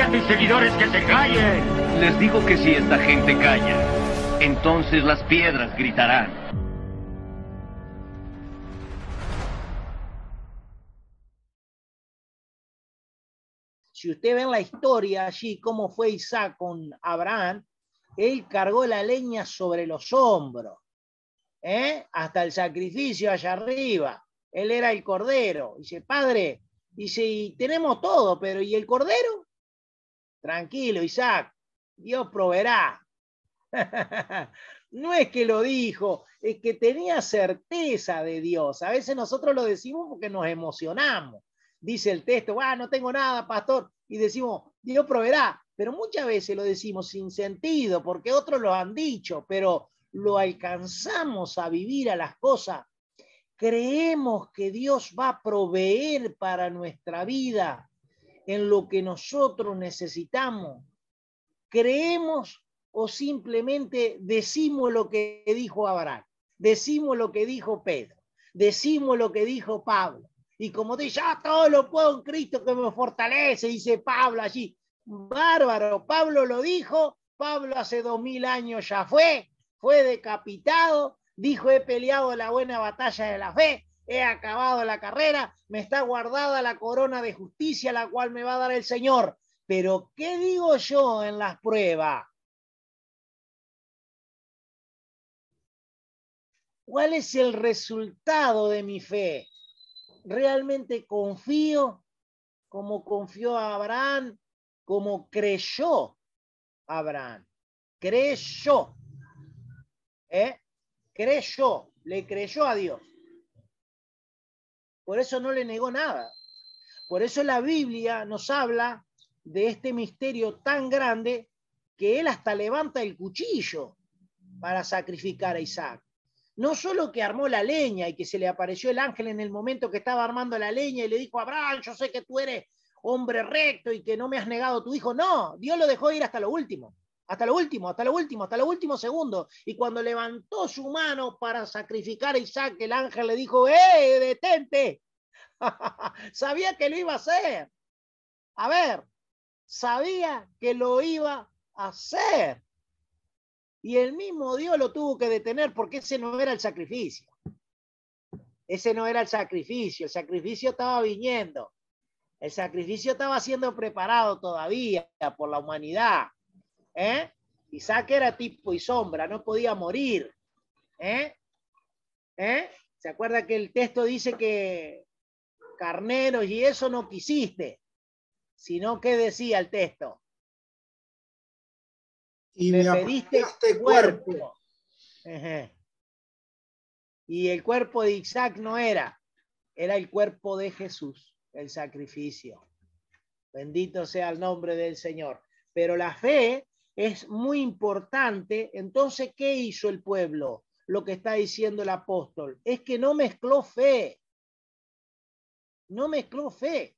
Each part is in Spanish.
A tus seguidores que se callen. Les digo que si esta gente calla, entonces las piedras gritarán. Si usted ve en la historia allí cómo fue Isaac con Abraham, él cargó la leña sobre los hombros, ¿eh? hasta el sacrificio allá arriba. Él era el cordero. Dice, padre, dice, y tenemos todo, pero ¿y el cordero? Tranquilo, Isaac, Dios proveerá. no es que lo dijo, es que tenía certeza de Dios. A veces nosotros lo decimos porque nos emocionamos. Dice el texto, ah, no tengo nada, pastor, y decimos, Dios proveerá. Pero muchas veces lo decimos sin sentido, porque otros lo han dicho, pero lo alcanzamos a vivir a las cosas. Creemos que Dios va a proveer para nuestra vida en lo que nosotros necesitamos. Creemos o simplemente decimos lo que dijo Abraham, decimos lo que dijo Pedro, decimos lo que dijo Pablo. Y como dice, ya todo lo puedo en Cristo que me fortalece, dice Pablo allí. Bárbaro, Pablo lo dijo, Pablo hace dos mil años ya fue, fue decapitado, dijo, he peleado la buena batalla de la fe, he acabado la carrera, me está guardada la corona de justicia, la cual me va a dar el Señor. Pero, ¿qué digo yo en las pruebas? ¿Cuál es el resultado de mi fe? ¿Realmente confío como confió Abraham, como creyó Abraham? Creyó. ¿Eh? Creyó, le creyó a Dios. Por eso no le negó nada. Por eso la Biblia nos habla de este misterio tan grande que él hasta levanta el cuchillo para sacrificar a Isaac. No solo que armó la leña y que se le apareció el ángel en el momento que estaba armando la leña y le dijo, Abraham, yo sé que tú eres hombre recto y que no me has negado tu hijo. No, Dios lo dejó ir hasta lo último, hasta lo último, hasta lo último, hasta lo último segundo. Y cuando levantó su mano para sacrificar a Isaac, el ángel le dijo, ¡eh, detente! sabía que lo iba a hacer. A ver, sabía que lo iba a hacer. Y el mismo Dios lo tuvo que detener porque ese no era el sacrificio. Ese no era el sacrificio. El sacrificio estaba viniendo. El sacrificio estaba siendo preparado todavía por la humanidad. ¿Eh? Isaac era tipo y sombra, no podía morir. ¿eh? ¿Eh? ¿Se acuerda que el texto dice que carneros y eso no quisiste? Sino que decía el texto. Y me, pediste cuerpo. cuerpo. Y el cuerpo de Isaac no era, era el cuerpo de Jesús, el sacrificio. Bendito sea el nombre del Señor. Pero la fe es muy importante. Entonces, ¿qué hizo el pueblo? Lo que está diciendo el apóstol es que no mezcló fe. No mezcló fe.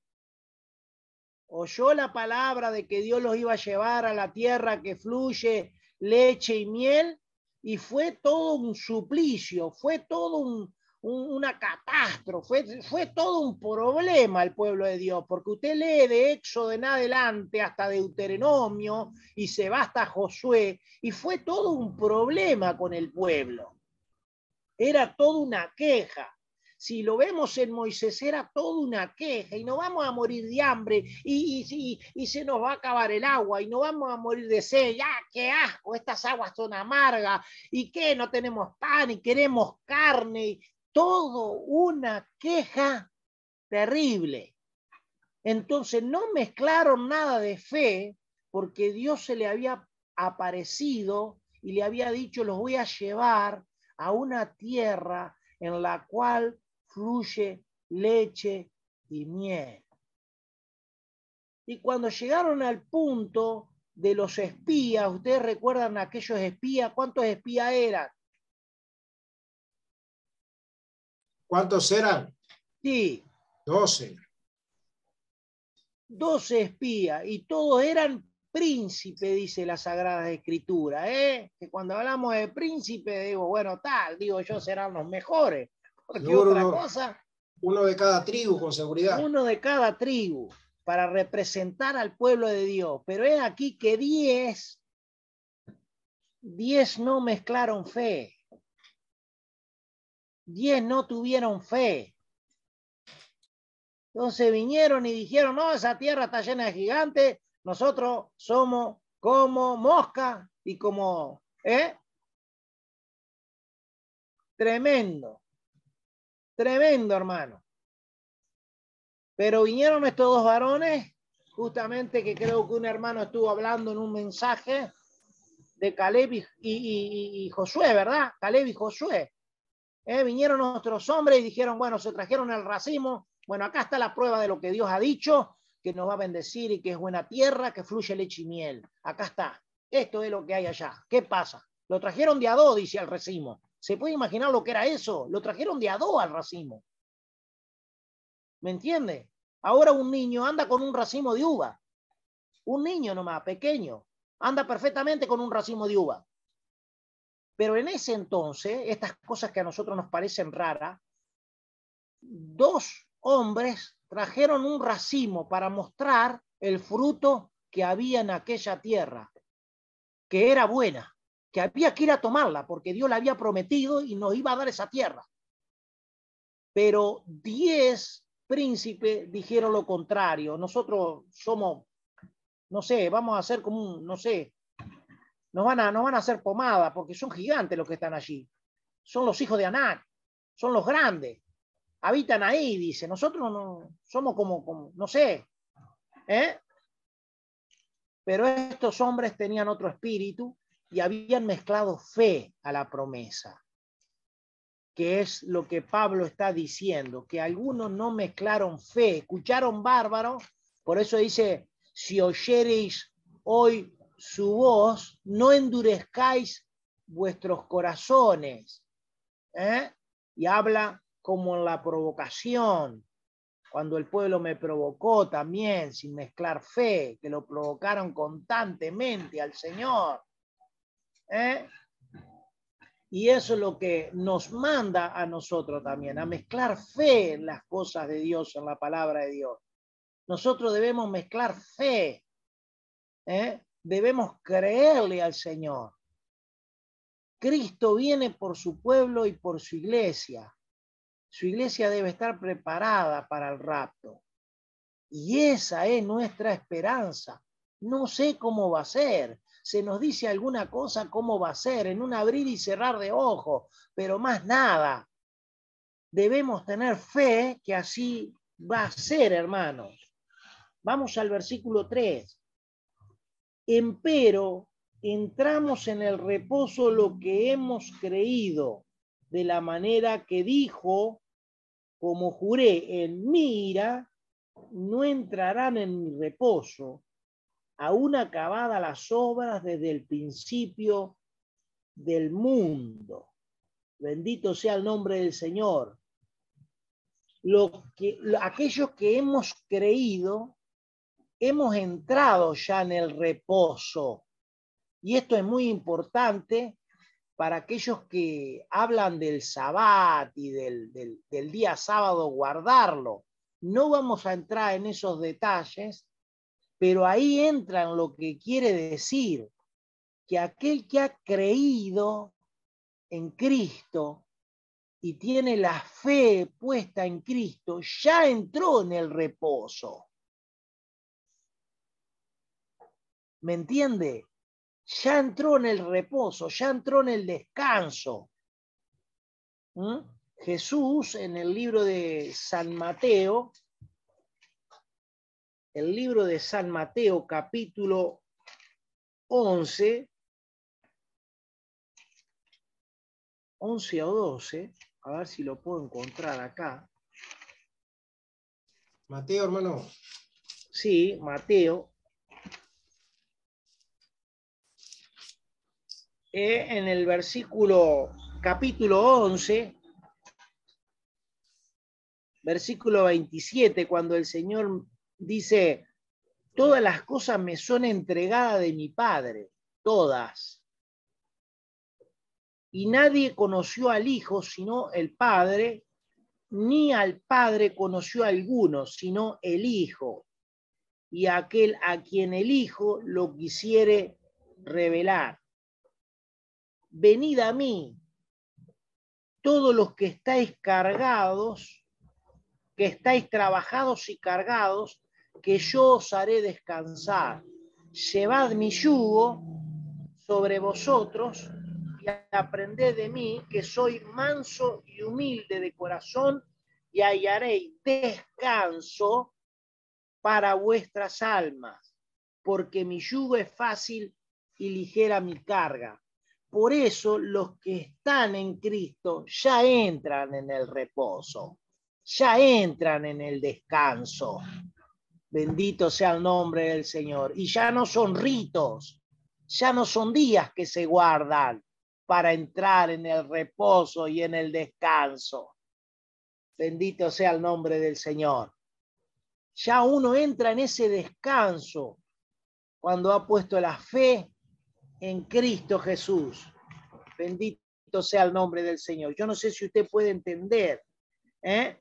Oyó la palabra de que Dios los iba a llevar a la tierra que fluye leche y miel y fue todo un suplicio, fue todo un, un- una catástrofe, fue, todo un problema el pueblo de Dios, porque usted lee de Éxodo en adelante hasta Deuteronomio y se va hasta Josué, y fue todo un problema con el pueblo. Era toda una queja. si lo vemos en Moisés, era toda una queja y no vamos a morir de hambre y, y, y, se nos va a acabar el agua y no vamos a morir de sed. ¡Ya, qué asco! Estas aguas son amargas y que no tenemos pan y queremos carne. Todo una queja terrible. Entonces no mezclaron nada de fe porque Dios se le había aparecido y le había dicho, los voy a llevar a una tierra en la cual fluye leche y miel. Y cuando llegaron al punto de los espías, ustedes recuerdan aquellos espías, ¿cuántos espías eran? ¿Cuántos eran? Sí. Doce. Doce espías y todos eran príncipe, dice la Sagrada Escritura, ¿eh? que cuando hablamos de príncipe, digo, bueno, tal, digo yo, serán los mejores. Porque otra uno, cosa. Uno de cada tribu, con seguridad. Uno de cada tribu, para representar al pueblo de Dios. Pero es aquí que diez, diez no mezclaron fe. Diez no tuvieron fe. Entonces vinieron y dijeron, no, esa tierra está llena de gigantes, nosotros somos como mosca y como, ¿eh? Tremendo, tremendo hermano. Pero vinieron estos dos varones, justamente que creo que un hermano estuvo hablando en un mensaje de Caleb y, y, Josué, ¿verdad? Caleb y Josué. ¿Eh? Vinieron nuestros hombres y dijeron, bueno, se trajeron el racimo. Bueno, acá está la prueba de lo que Dios ha dicho que nos va a bendecir y que es buena tierra, que fluye leche y miel. Acá está. Esto es lo que hay allá. ¿Qué pasa? Lo trajeron de a dos, dice al racimo. ¿Se puede imaginar lo que era eso? Lo trajeron de a dos al racimo. ¿Me entiende? Ahora un niño anda con un racimo de uva. Un niño nomás, pequeño, anda perfectamente con un racimo de uva. Pero en ese entonces, estas cosas que a nosotros nos parecen raras, dos hombres trajeron un racimo para mostrar el fruto que había en aquella tierra, que era buena, que había que ir a tomarla porque Dios la había prometido y nos iba a dar esa tierra. Pero diez príncipes dijeron lo contrario. Nosotros somos, no sé, vamos a hacer como un, no sé, nos van a, nos van a hacer pomada porque son gigantes los que están allí. Son los hijos de Anac, son los grandes habitan ahí, dice. Nosotros no somos como, como no sé, ¿eh? Pero estos hombres tenían otro espíritu y habían mezclado fe a la promesa, que es lo que Pablo está diciendo, que algunos no mezclaron fe, escucharon bárbaro, por eso dice, si oyereis hoy su voz, no endurezcáis vuestros corazones. ¿eh? Y habla como en la provocación, cuando el pueblo me provocó también sin mezclar fe, que lo provocaron constantemente al Señor. ¿eh? Y eso es lo que nos manda a nosotros también, a mezclar fe en las cosas de Dios, en la palabra de Dios. Nosotros debemos mezclar fe, ¿eh? Debemos creerle al Señor. Cristo viene por su pueblo y por su iglesia. Su iglesia debe estar preparada para el rapto. Y esa es nuestra esperanza. No sé cómo va a ser. Se nos dice alguna cosa cómo va a ser en un abrir y cerrar de ojos, pero más nada. Debemos tener fe que así va a ser, hermanos. Vamos al versículo 3. Empero entramos en el reposo lo que hemos creído, de la manera que dijo como juré en mi ira, no entrarán en mi reposo, aún acabadas las obras desde el principio del mundo. Bendito sea el nombre del Señor. Lo que, aquellos que hemos creído, hemos entrado ya en el reposo. Y esto es muy importante para aquellos que hablan del sabbat y del, del, día sábado guardarlo. No vamos a entrar en esos detalles, pero ahí entra en lo que quiere decir que aquel que ha creído en Cristo y tiene la fe puesta en Cristo, ya entró en el reposo. ¿Me entiende? Ya entró en el reposo, ya entró en el descanso. ¿Mm? Jesús en el libro de San Mateo, el libro de San Mateo capítulo 11, 11 o 12, a ver si lo puedo encontrar acá. Mateo, hermano. Sí, Mateo. En el versículo, capítulo 11, versículo 27, cuando el Señor dice, todas las cosas me son entregadas de mi Padre, todas. Y nadie conoció al Hijo sino el Padre, ni al Padre conoció a alguno, sino el Hijo, y aquel a quien el Hijo lo quisiere revelar. Venid a mí, todos los que estáis cargados, que estáis trabajados y cargados, que yo os haré descansar. Llevad mi yugo sobre vosotros y aprended de mí, que soy manso y humilde de corazón, y hallaréis descanso para vuestras almas, porque mi yugo es fácil y ligera mi carga. Por eso los que están en Cristo ya entran en el reposo, ya entran en el descanso. Bendito sea el nombre del Señor. Y ya no son ritos, ya no son días que se guardan para entrar en el reposo y en el descanso. Bendito sea el nombre del Señor. Ya uno entra en ese descanso cuando ha puesto la fe en Cristo Jesús. Bendito sea el nombre del Señor. Yo no sé si usted puede entender, ¿eh?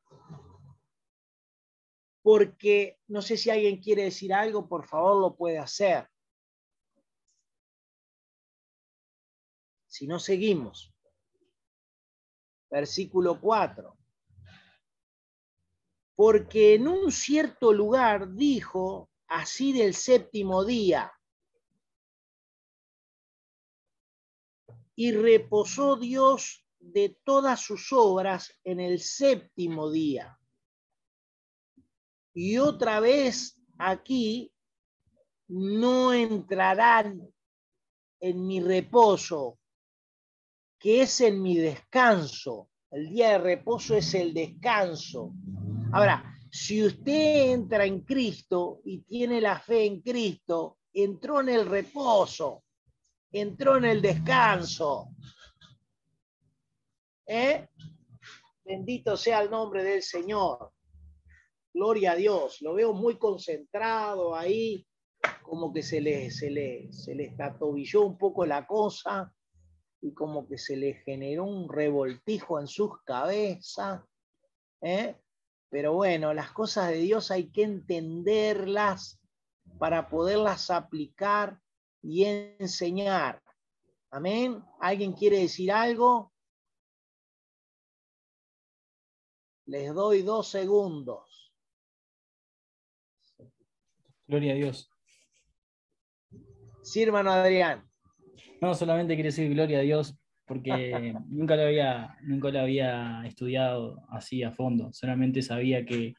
porque no sé si alguien quiere decir algo, por favor lo puede hacer. Si no, seguimos. Versículo 4. Porque en un cierto lugar dijo así del séptimo día, y reposó Dios de todas sus obras en el séptimo día. Y otra vez aquí no entrarán en mi reposo, que es en mi descanso. El día de reposo es el descanso. Ahora, si usted entra en Cristo y tiene la fe en Cristo, entró en el reposo entró en el descanso. ¿Eh? Bendito sea el nombre del Señor. Gloria a Dios. Lo veo muy concentrado ahí, como que se le, se le, se le un poco la cosa y como que se le generó un revoltijo en sus cabezas. ¿eh? Pero bueno, las cosas de Dios hay que entenderlas para poderlas aplicar y enseñar. Amén. ¿Alguien quiere decir algo? Les doy dos segundos. Gloria a Dios. Sí, hermano Adrián. No, solamente quiero decir gloria a Dios porque nunca lo había, nunca lo había estudiado así a fondo. Solamente sabía que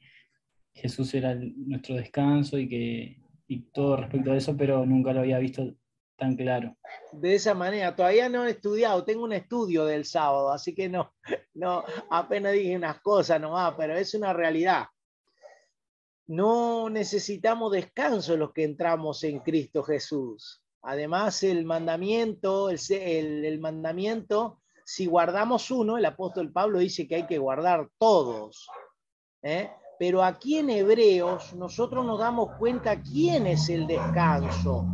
Jesús era nuestro descanso y que y todo respecto a eso, pero nunca lo había visto tan claro. De esa manera, todavía no he estudiado, tengo un estudio del sábado, así que no, no, apenas dije unas cosas nomás, pero es una realidad. No necesitamos descanso los que entramos en Cristo Jesús. Además, el mandamiento, el, el, el mandamiento, si guardamos uno, el apóstol Pablo dice que hay que guardar todos. ¿eh? Pero aquí en Hebreos nosotros nos damos cuenta quién es el descanso,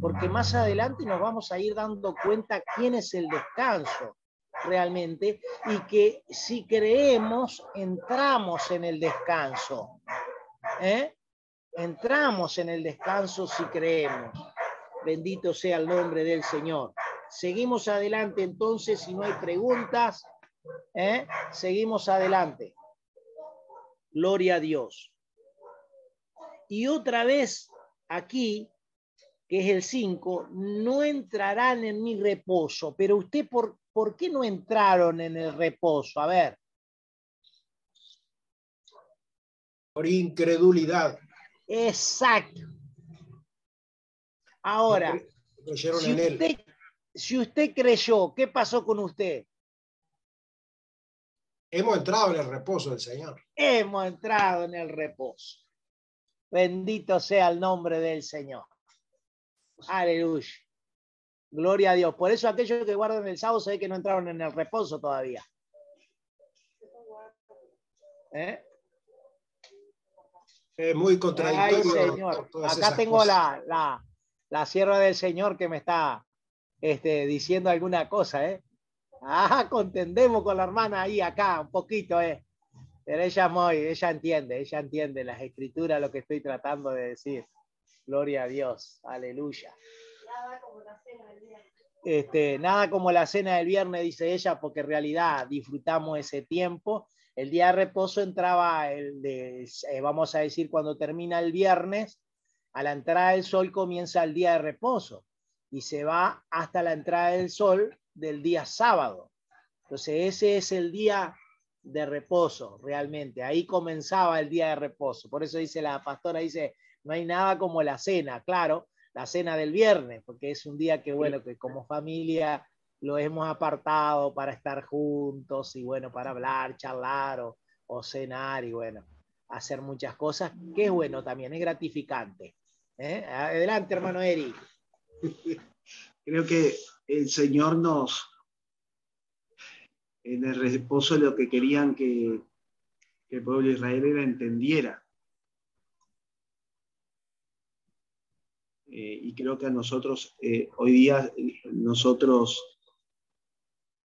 porque más adelante nos vamos a ir dando cuenta quién es el descanso realmente y que si creemos entramos en el descanso. ¿eh? Entramos en el descanso si creemos. Bendito sea el nombre del Señor. Seguimos adelante entonces, si no hay preguntas, ¿Eh? Seguimos adelante. Gloria a Dios. Y otra vez aquí, que es el 5, no entrarán en mi reposo. Pero usted, por, ¿por qué no entraron en el reposo? A ver. Por incredulidad. Exacto. Ahora, si usted, si usted creyó, ¿qué pasó con usted? Hemos entrado en el reposo del Señor. Hemos entrado en el reposo. Bendito sea el nombre del Señor. Aleluya. Gloria a Dios. Por eso aquellos que guardan el sábado se ve que no entraron en el reposo todavía. ¿Eh? Es muy Ay, contradictorio. Señor. todas Acá tengo la, la, la sierva del Señor que me está este, diciendo alguna cosa, ¿eh? Ah, contendemos con la hermana ahí, acá, un poquito, ¿eh? Pero ella muy, ella entiende, ella entiende las escrituras, lo que estoy tratando de decir. Gloria a Dios, aleluya. Este, nada como la cena del viernes, dice ella, porque en realidad disfrutamos ese tiempo. El día de reposo entraba el de, eh, vamos a decir, cuando termina el viernes, a la entrada del sol comienza el día de reposo y se va hasta la entrada del sol del día sábado. Entonces ese es el día de reposo, realmente. Ahí comenzaba el día de reposo. Por eso dice la pastora, dice, no hay nada como la cena, claro, la cena del viernes, porque es un día que, bueno, que como familia lo hemos apartado para estar juntos y, bueno, para hablar, charlar o, o cenar y, bueno, hacer muchas cosas, que es bueno también, es gratificante. ¿Eh? Adelante, hermano Eric. Creo que el Señor nos, en el reposo lo que querían que, el pueblo de Israel era entendiera. Eh, y creo que a nosotros, eh, hoy día, nosotros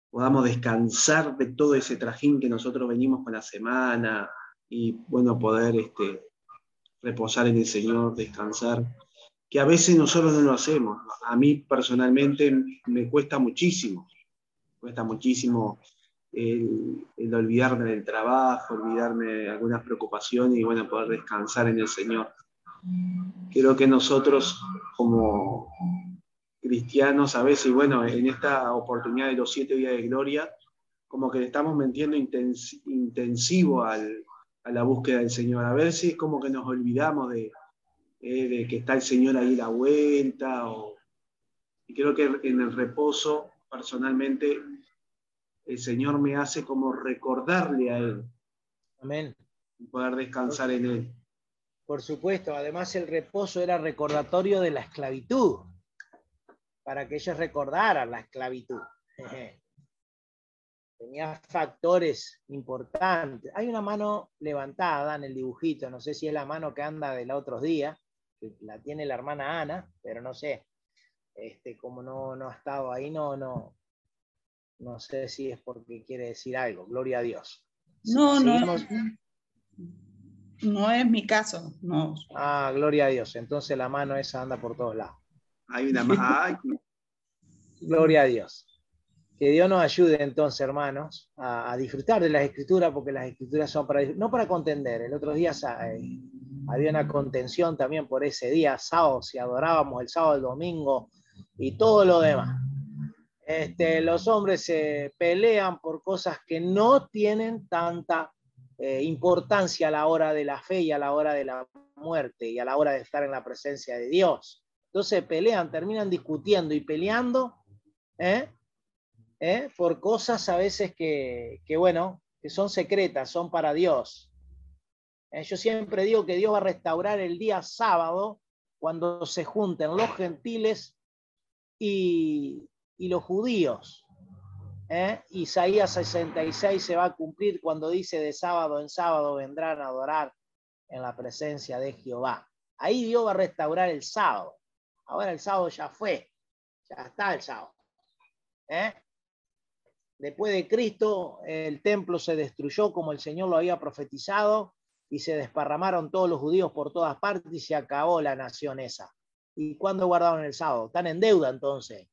podamos descansar de todo ese trajín que nosotros venimos con la semana y, bueno, poder este, reposar en el Señor, descansar, que a veces nosotros no lo hacemos. A mí personalmente me cuesta muchísimo, cuesta muchísimo el, olvidarme del trabajo, olvidarme de algunas preocupaciones y, bueno, poder descansar en el Señor. Creo que nosotros como cristianos a veces, bueno, en esta oportunidad de los siete días de gloria, como que le estamos metiendo intens intensivo a la búsqueda del Señor. A ver es como que nos olvidamos de, eh, de que está el Señor ahí la vuelta. O... Y creo que en el reposo, personalmente, el Señor me hace como recordarle a Él. Amén. Y poder descansar en Él. Por supuesto, además el reposo era recordatorio de la esclavitud, para que ellos recordaran la esclavitud. Tenía factores importantes. Hay una mano levantada en el dibujito, no sé si es la mano que anda de los otros días, la tiene la hermana Ana, pero no sé. Este, como no, no ha estado ahí, no, no, no sé si es porque quiere decir algo. Gloria a Dios. No, Seguimos. no. No es mi caso, no. Ah, gloria a Dios. Entonces la mano esa anda por todos lados. Hay una ma- ay, Gloria a Dios. Que Dios nos ayude entonces, hermanos, a, a disfrutar de las escrituras, porque las escrituras son para, no para contender. El otro día eh, había una contención también por ese día, sábado, si adorábamos el sábado, el domingo y todo lo demás. Este, los hombres se pelean por cosas que no tienen tanta eh, importancia a la hora de la fe y a la hora de la muerte y a la hora de estar en la presencia de Dios. Entonces pelean, terminan discutiendo y peleando ¿eh? ¿Eh? por cosas a veces que, que, bueno, que son secretas, son para Dios. ¿Eh? Yo siempre digo que Dios va a restaurar el día sábado cuando se junten los gentiles y, y los judíos. ¿Eh? Isaías 66 se va a cumplir cuando dice de sábado en sábado vendrán a adorar en la presencia de Jehová. Ahí Dios va a restaurar el sábado. Ahora el sábado ya fue, ya está el sábado. ¿Eh? Después de Cristo, el templo se destruyó como el Señor lo había profetizado y se desparramaron todos los judíos por todas partes y se acabó la nación esa. ¿Y cuándo guardaron el sábado? Están en deuda entonces.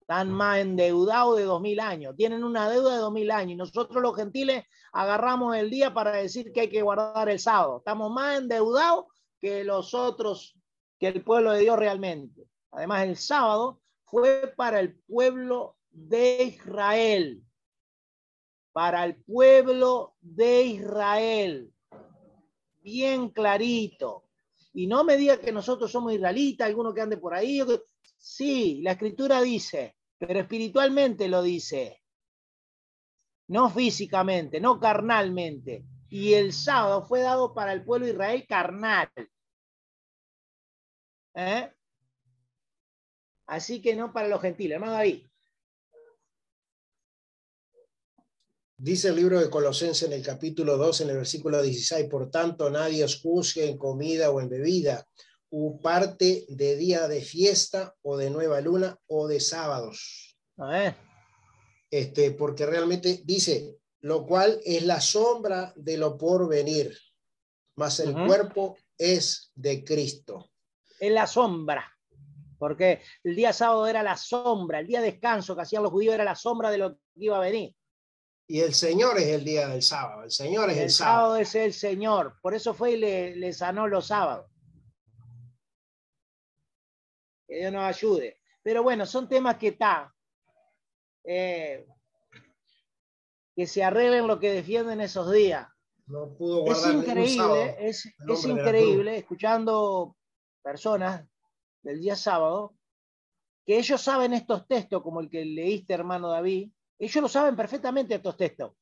Están más endeudados de dos mil años. Tienen una deuda de dos mil años. Y nosotros los gentiles agarramos el día para decir que hay que guardar el sábado. Estamos más endeudados que los otros, que el pueblo de Dios realmente. Además, el sábado fue para el pueblo de Israel. Para el pueblo de Israel. Bien clarito. Y no me diga que nosotros somos israelitas, alguno que ande por ahí. Sí, la escritura dice, pero espiritualmente lo dice. No físicamente, no carnalmente. Y el sábado fue dado para el pueblo de Israel carnal. ¿Eh? Así que no para los gentiles. Hermano David. Dice el libro de Colosenses en el capítulo 2, en el versículo 16, por tanto nadie os juzgue en comida o en bebida, u parte de día de fiesta o de nueva luna o de sábados. A ver. Este, porque realmente dice, lo cual es la sombra de lo por venir, mas el Ujú. cuerpo es de Cristo. Es la sombra. Porque el día sábado era la sombra, el día de descanso que hacían los judíos era la sombra de lo que iba a venir. Y el Señor es el día del sábado, el Señor es el, El sábado. sábado es el Señor. Por eso fue y le, le sanó los sábados. Que Dios nos ayude. Pero bueno, son temas que está. eh, que se arreglen lo que defienden esos días. No pudo Es sábado. increíble, es, es increíble escuchando personas del día sábado que ellos saben estos textos, como el que leíste, hermano David, ellos lo saben perfectamente estos textos.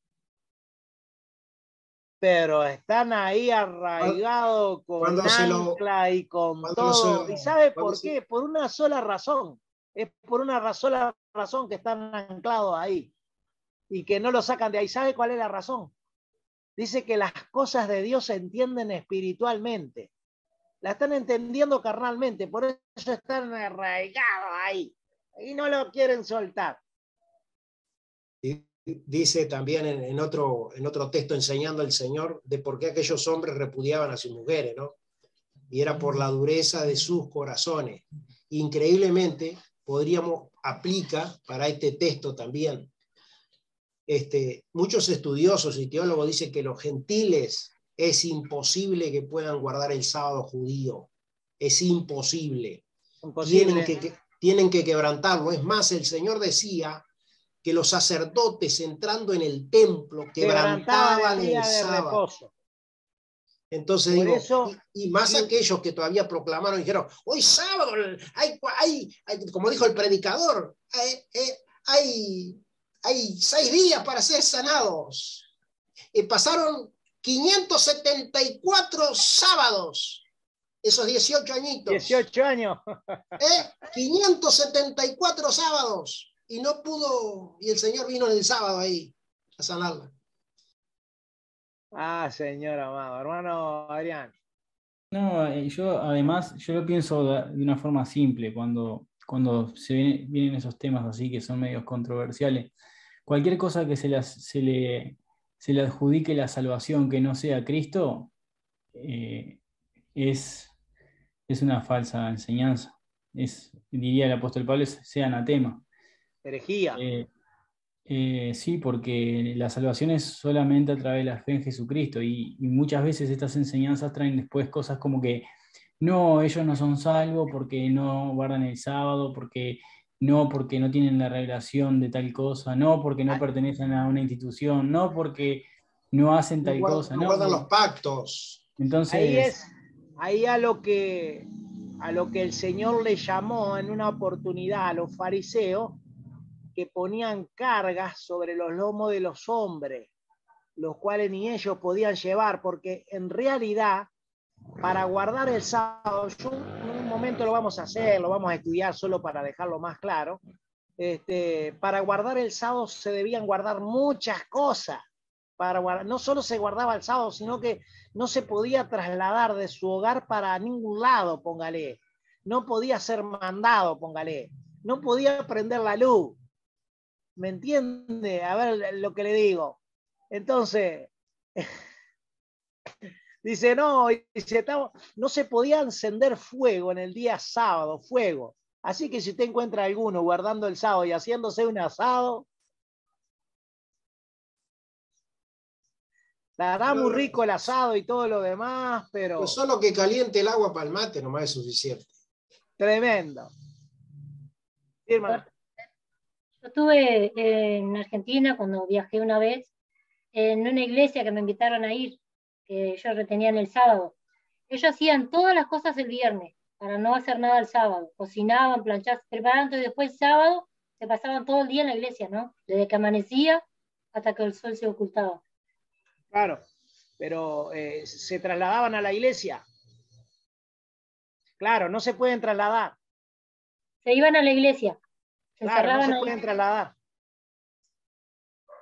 Pero están ahí arraigados con lo- ancla y con todo. lo- ¿Y sabe por se- qué? Por una sola razón. Es por una sola razón que están anclados ahí y que no lo sacan de ahí. ¿Sabe cuál es la razón? Dice que las cosas de Dios se entienden espiritualmente. La están entendiendo carnalmente, por eso están arraigados ahí. Y no lo quieren soltar. Dice también en, en otro, en otro texto enseñando el Señor de por qué aquellos hombres repudiaban a sus mujeres, ¿no? Y era por la dureza de sus corazones. Increíblemente, podríamos, aplica para este texto también. Este, muchos estudiosos y teólogos dicen que los gentiles es imposible que puedan guardar el sábado judío. Es imposible. Imposible. Tienen que, que- tienen que quebrantarlo. Es más, el Señor decía que los sacerdotes entrando en el templo Quebrantaban el sábado. reposo. Entonces Por digo, eso- y, y más aquellos que todavía proclamaron, dijeron, hoy sábado, hay, hay, hay- como dijo el predicador, hay, eh, hay, hay seis días para ser sanados. Y pasaron 574 sábados, esos 18 añitos. 18 años. ¿eh? 574 sábados. Y no pudo, y el Señor vino el sábado ahí a sanarla. Ah, señor amado. Hermano Adrián. No, eh, yo además, yo lo pienso de de una forma simple cuando, cuando se viene- vienen esos temas así que son medios controversiales. Cualquier cosa que se, las- se le, se le adjudique la salvación que no sea Cristo eh, es, es una falsa enseñanza. Es, diría el apóstol Pablo, es- sea anatema. Herejía. Eh, eh, sí, porque la salvación es solamente a través de la fe en Jesucristo y, y muchas veces estas enseñanzas traen después cosas como que no, ellos no son salvos porque no guardan el sábado, porque no, porque no tienen la revelación de tal cosa, no, porque no pertenecen a una institución, no, porque no hacen tal No guardan- cosa, no no. guardan los pactos. Entonces, Ahí es, ahí a lo que a lo que el Señor le llamó en una oportunidad a los fariseos que ponían cargas sobre los lomos de los hombres, los cuales ni ellos podían llevar, porque en realidad, para guardar el sábado, en un momento lo vamos a hacer, lo vamos a estudiar solo para dejarlo más claro, este, para guardar el sábado se debían guardar muchas cosas. Para guardar, no solo se guardaba el sábado, sino que no se podía trasladar de su hogar para ningún lado, póngale. No podía ser mandado, póngale. No podía prender la luz. ¿Me entiende? A ver lo que le digo. Entonces, dice, no, dice, no se podía encender fuego en el día sábado, fuego. Así que si usted encuentra alguno guardando el sábado y haciéndose un asado, Dará muy rico el asado y todo lo demás, pero. Pues solo que caliente el agua para el mate nomás es suficiente. Tremendo. Sí. Yo estuve en Argentina cuando viajé una vez en una iglesia que me invitaron a ir, que ellos retenían el sábado. Ellos hacían todas las cosas el viernes para no hacer nada el sábado. Cocinaban, planchaban, preparaban y después el sábado se pasaban todo el día en la iglesia, ¿no? Desde que amanecía hasta que el sol se ocultaba. Claro, pero eh, se trasladaban a la iglesia. Claro, no se pueden trasladar. Se iban a la iglesia. Claro, no se pueden trasladar.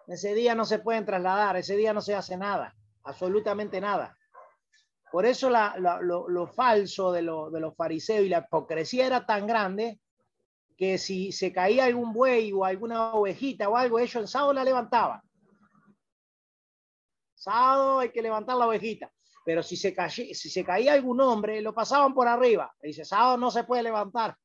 Ese día no se pueden trasladar, ese día no se hace nada, absolutamente nada. Por eso lo, falso de, de los fariseos y la hipocresía era tan grande que si se caía algún buey o alguna ovejita o algo, ellos en sábado la levantaban. Sábado hay que levantar la ovejita. Pero si se, si se caía algún hombre, lo pasaban por arriba. dice, sábado no se puede levantar.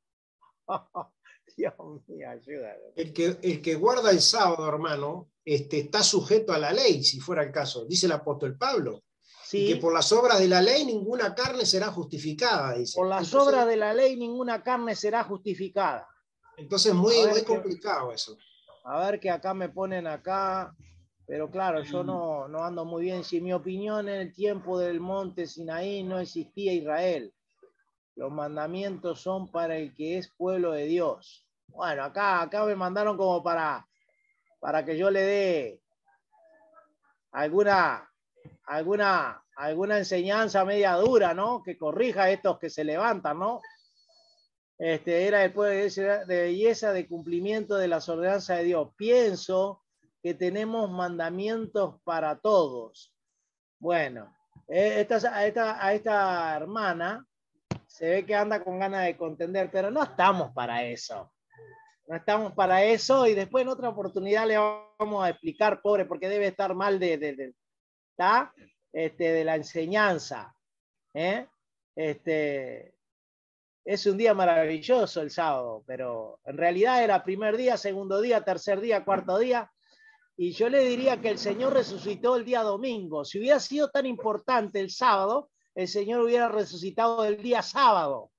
Dios mío, ayúdame. El que, el que guarda el sábado, hermano, este, está sujeto a la ley, si fuera el caso, dice el apóstol Pablo. Y que por las obras de la ley ninguna carne será justificada, dice. Por las obras de la ley ninguna carne será justificada. Entonces muy, muy complicado eso. A ver que acá me ponen acá. Pero claro, yo no, no ando muy bien. Si mi opinión en el tiempo del monte Sinaí no existía Israel. Los mandamientos son para el que es pueblo de Dios. Bueno, acá, acá me mandaron como para, para que yo le dé alguna, alguna, alguna enseñanza media dura, ¿no? Que corrija a estos que se levantan, ¿no? Este, era el pueblo de belleza de cumplimiento de las ordenanzas de Dios. Pienso que tenemos mandamientos para todos. Bueno, eh, esta, esta, a esta hermana se ve que anda con ganas de contender, pero no estamos para eso. No estamos para eso y después en otra oportunidad le vamos a explicar, pobre, porque debe estar mal de, de, Este, de la enseñanza. ¿eh? Este, es un día maravilloso el sábado, pero en realidad era primer día, segundo día, tercer día, cuarto día, y yo le diría que el Señor resucitó el día domingo. Si hubiera sido tan importante el sábado, el Señor hubiera resucitado el día sábado.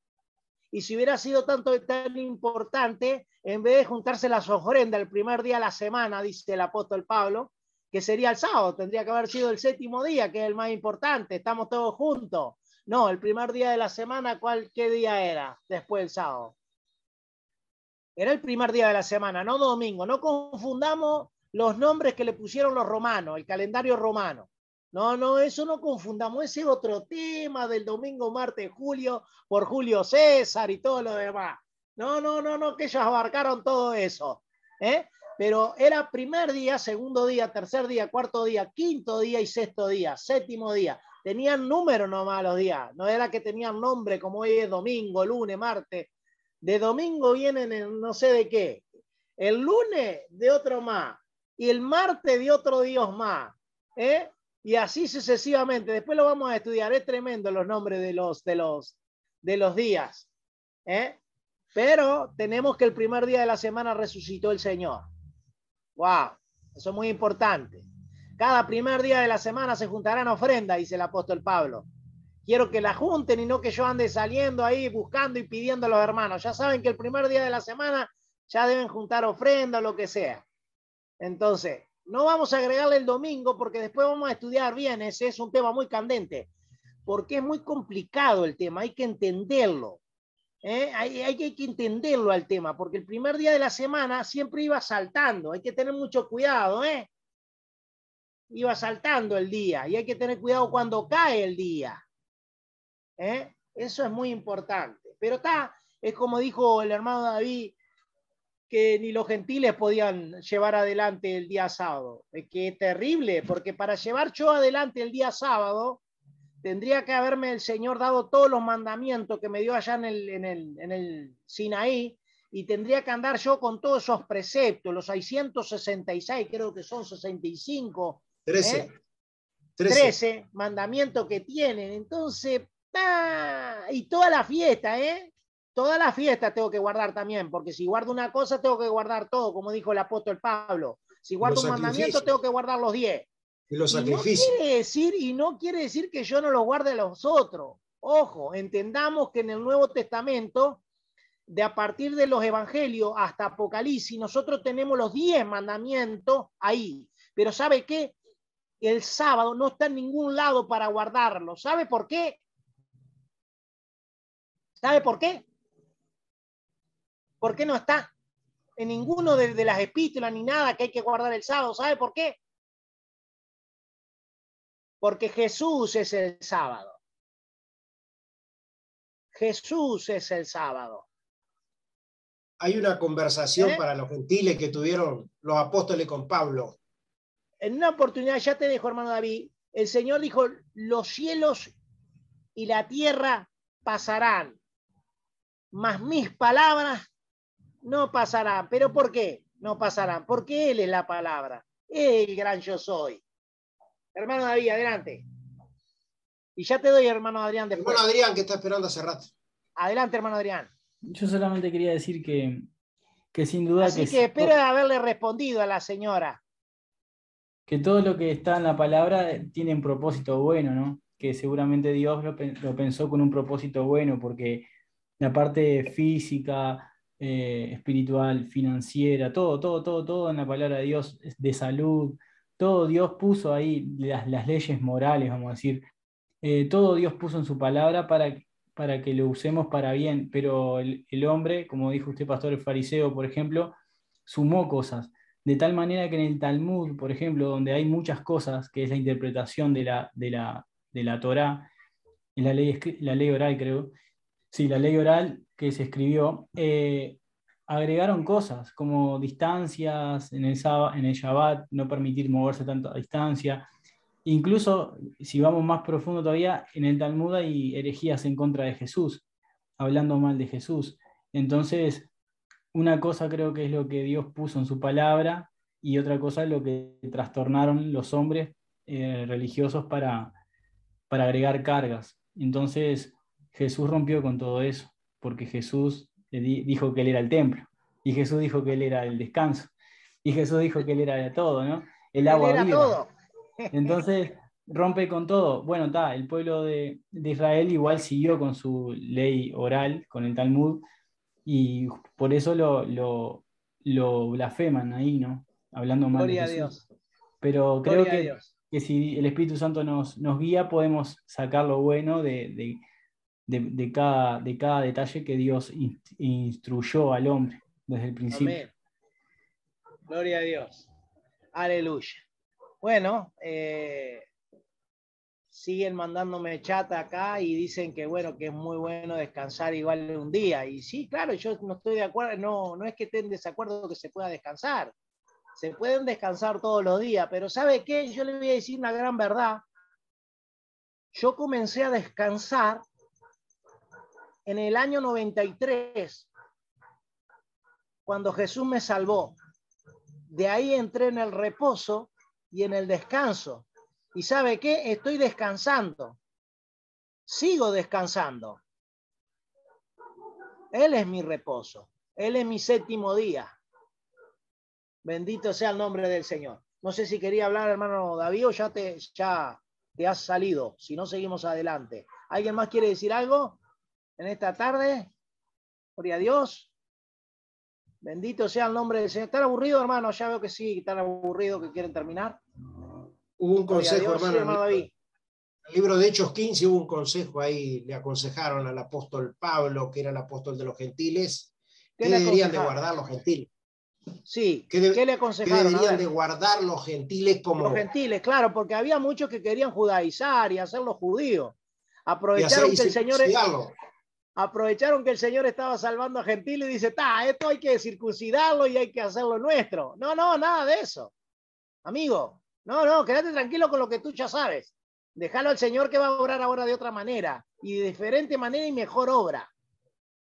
Y si hubiera sido tanto tan importante, en vez de juntarse las ofrendas el primer día de la semana, dice el apóstol Pablo, que sería el sábado, tendría que haber sido el séptimo día, que es el más importante, estamos todos juntos. No, el primer día de la semana, ¿cuál, ¿qué día era después del sábado? Era el primer día de la semana, no domingo. No confundamos los nombres que le pusieron los romanos, el calendario romano. No, no, eso no confundamos, ese otro tema del domingo, martes, julio, por Julio César y todo lo demás. No, no, no, no, que ellos abarcaron todo eso. ¿eh? Pero era primer día, segundo día, tercer día, cuarto día, quinto día y sexto día, séptimo día. Tenían número nomás los días, no era que tenían nombre como hoy es domingo, lunes, martes. De domingo vienen en no sé de qué. El lunes de otro más, y el martes de otro Dios más. ¿eh? Y así sucesivamente. Después lo vamos a estudiar. Es tremendo los nombres de los, de los, de los días. ¿eh? Pero tenemos que el primer día de la semana resucitó el Señor. ¡Wow! Eso es muy importante. Cada primer día de la semana se juntarán ofrendas, dice el apóstol Pablo. Quiero que la junten y no que yo ande saliendo ahí buscando y pidiendo a los hermanos. Ya saben que el primer día de la semana ya deben juntar ofrenda o lo que sea. Entonces, no vamos a agregarle el domingo porque después vamos a estudiar bien, ese es un tema muy candente, porque es muy complicado el tema, hay que entenderlo. ¿eh? Hay, que entenderlo al tema, porque el primer día de la semana siempre iba saltando, hay que tener mucho cuidado, ¿eh? Iba saltando el día y hay que tener cuidado cuando cae el día. ¿eh? Eso es muy importante. Pero está, es como dijo el hermano David, que ni los gentiles podían llevar adelante el día sábado. Es que es terrible, porque para llevar yo adelante el día sábado, tendría que haberme el Señor dado todos los mandamientos que me dio allá en el, en el, en el Sinaí, y tendría que andar yo con todos esos preceptos, los 666, creo que son 65. 13. 13. mandamientos que tienen. Entonces, y toda la fiesta, ¿eh? Todas las fiestas tengo que guardar también, porque si guardo una cosa, tengo que guardar todo, como dijo el apóstol Pablo. Si guardo Los un mandamiento, tengo que guardar los diez. Y los Y no quiere decir, y no quiere decir que yo no los guarde los otros. Ojo, entendamos que en el Nuevo Testamento, de a partir de los evangelios hasta Apocalipsis, nosotros tenemos los diez mandamientos ahí. Pero ¿sabe qué? El sábado no está en ningún lado para guardarlo. ¿Sabe por qué? ¿Sabe por qué? ¿Por qué no está? En ninguno de, de las epístolas ni nada que hay que guardar el sábado. ¿Sabe por qué? Porque Jesús es el sábado. Jesús es el sábado. Hay una conversación ¿Eh? para los gentiles que tuvieron los apóstoles con Pablo. En una oportunidad, ya te dejo, hermano David, el Señor dijo, los cielos y la tierra pasarán, mas mis palabras no pasarán. ¿Pero por qué no pasarán? Porque Él es la palabra, el gran yo soy. Hermano David, adelante. Y ya te doy, hermano Adrián, después. Hermano Adrián, que está esperando hace rato. Adelante, hermano Adrián. Yo solamente quería decir que, que sin duda Así que, que espero haberle respondido a la señora. que todo lo que está en la palabra tiene un propósito bueno, ¿no? Que seguramente Dios lo, pen- lo pensó con un propósito bueno, porque la parte física, eh, espiritual, financiera, todo, todo, todo, todo en la palabra de Dios, de salud, todo Dios puso ahí, las, las leyes morales, vamos a decir, eh, todo Dios puso en su palabra para, para que lo usemos para bien, pero el, hombre, como dijo usted, pastor, el fariseo, por ejemplo, sumó cosas, de tal manera que en el Talmud, por ejemplo, donde hay muchas cosas, que es la interpretación de la, de la, de la Torá, en la ley, la ley oral, creo, sí, la ley oral que se escribió, eh, agregaron cosas como distancias en el, sába- en el Shabbat, no permitir moverse tanto a distancia. Incluso, si vamos más profundo todavía, en el Talmud hay herejías en contra de Jesús, hablando mal de Jesús. Entonces, una cosa creo que es lo que Dios puso en su palabra y otra cosa es lo que trastornaron los hombres eh, religiosos para, para agregar cargas. Entonces, Jesús rompió con todo eso, porque Jesús dijo que Él era el templo, y Jesús dijo que Él era el descanso, y Jesús dijo que Él era de todo, ¿no? El Él agua era viva. todo. Entonces, rompe con todo. Bueno, está, el pueblo de, de Israel igual siguió con su ley oral, con el Talmud, y por eso lo, lo, lo blasfeman ahí, ¿no? Hablando mal Gloria a de Jesús. Dios. Pero creo Gloria a que, que si el Espíritu Santo nos, nos guía, podemos sacar lo bueno de, de- de- cada, de cada detalle que Dios in- instruyó al hombre desde el principio. Amén. Gloria a Dios. Aleluya. Bueno, eh, siguen mandándome chat acá y dicen que bueno, que es muy bueno descansar igual un día. Y sí, claro, yo no estoy de acuerdo, no, no es que esté en desacuerdo que se pueda descansar. Se pueden descansar todos los días, pero ¿sabe qué? Yo le voy a decir una gran verdad. Yo comencé a descansar en el año 93, cuando Jesús me salvó. De ahí entré en el reposo y en el descanso. ¿Y sabe qué? Estoy descansando. Sigo descansando. Él es mi reposo. Él es mi séptimo día. Bendito sea el nombre del Señor. No sé si quería hablar, hermano David, o ya te, ya te has salido. Si no, seguimos adelante. ¿Alguien más quiere decir algo en esta tarde? Gloria a Dios. Bendito sea el nombre del Señor. ¿Están aburridos, hermano? Ya veo que sí, están aburridos, que quieren terminar. Hubo un Gloria consejo, Dios, sí, hermano. en el- David. el libro de Hechos 15 hubo un consejo ahí, le aconsejaron al apóstol Pablo, que era el apóstol de los gentiles, ¿Qué que le deberían de guardar los gentiles. Sí, ¿Qué, de- ¿qué le que aconsejaron? A deberían de guardar los gentiles como Los gentiles, claro, porque había muchos que querían judaizar y hacerlos judíos. hacer Aprovecharon que el Señor. Aprovecharon que el Señor estaba salvando a gentiles y dice, ta, esto hay que circuncidarlo y hay que hacerlo nuestro. No, no, nada de eso. Amigo, no, no, quédate tranquilo con lo que tú ya sabes. Déjalo al Señor que va a obrar ahora de otra manera y de diferente manera y mejor obra.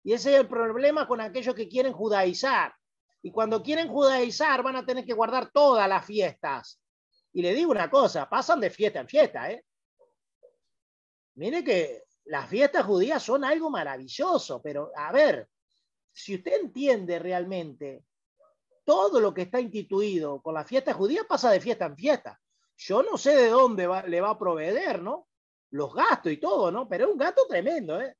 Y ese es el problema con aquellos que quieren judaizar. Y cuando quieren judaizar van a tener que guardar todas las fiestas. Y le digo una cosa, pasan de fiesta en fiesta, ¿eh? Mire que las fiestas judías son algo maravilloso, pero a ver, si usted entiende realmente todo lo que está instituido con la fiesta judía, pasa de fiesta en fiesta. Yo no sé de dónde le va a proveer, ¿no? Los gastos y todo, ¿no? Pero es un gasto tremendo, ¿eh?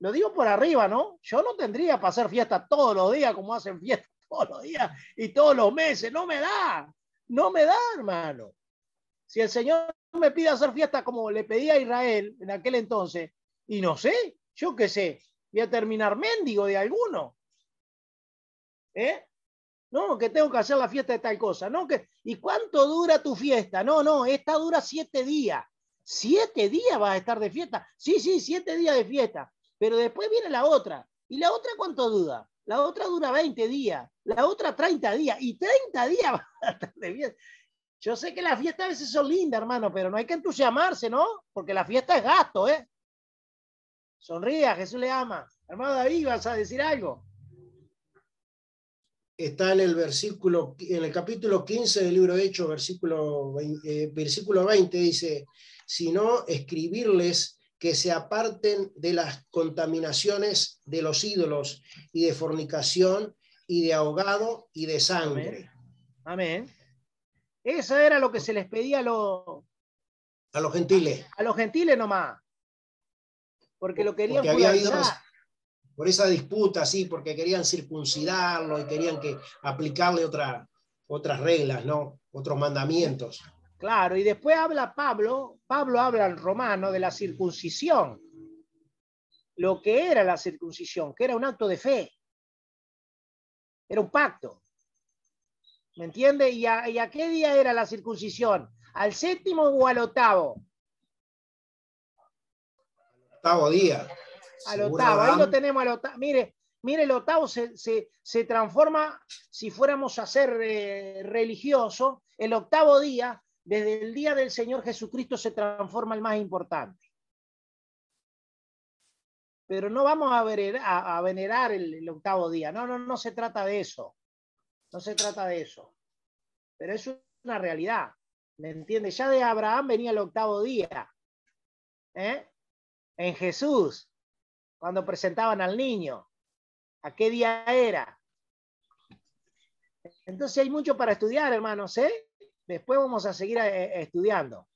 Lo digo por arriba, ¿no? Yo no tendría para hacer fiesta todos los días como hacen fiesta todos los días y todos los meses. No me da, no me da, hermano. Si el Señor me pide hacer fiesta como le pedía a Israel en aquel entonces, y no sé, yo qué sé, voy a terminar mendigo de alguno. ¿Eh? No, que tengo que hacer la fiesta de tal cosa. No, que, ¿Y cuánto dura tu fiesta? No, no, esta dura siete días. Siete días vas a estar de fiesta. Sí, sí, siete días de fiesta. Pero después viene la otra. ¿Y la otra cuánto dura? La otra dura 20 días. La otra 30 días. Y 30 días vas a estar de fiesta. Yo sé que las fiestas a veces son lindas, hermano, pero no hay que entusiasmarse, ¿no? Porque la fiesta es gasto, ¿eh? Sonría, Jesús le ama. Hermano David, ¿vas a decir algo? Está en el versículo, en el capítulo 15 del libro de Hechos, versículo, eh, versículo 20, dice, sino escribirles que se aparten de las contaminaciones de los ídolos y de fornicación y de ahogado y de sangre. Amén. Eso era lo que se les pedía a los, a los gentiles. A los gentiles nomás. Porque lo querían porque había habido por esa disputa, sí, porque querían circuncidarlo y querían que aplicarle otra, otras reglas, ¿no? Otros mandamientos. Claro, y después habla Pablo, Pablo habla al romano de la circuncisión. Lo que era la circuncisión, que era un acto de fe. Era un pacto. ¿Me entiende? ¿Y a, qué día era la circuncisión? ¿Al séptimo o al octavo? Octavo día. Al octavo, ahí lo tenemos al octavo. Mire, mire, el octavo se, transforma, si fuéramos a ser eh, religiosos, el octavo día, desde el día del Señor Jesucristo, se transforma el más importante. Pero no vamos a venerar, el octavo día. No, no, no se trata de eso. No se trata de eso. Pero es una realidad. ¿Me entiendes? Ya de Abraham venía el octavo día. ¿eh? En Jesús, cuando presentaban al niño. ¿A qué día era? Entonces hay mucho para estudiar, hermanos. ¿eh? Después vamos a seguir eh, estudiando.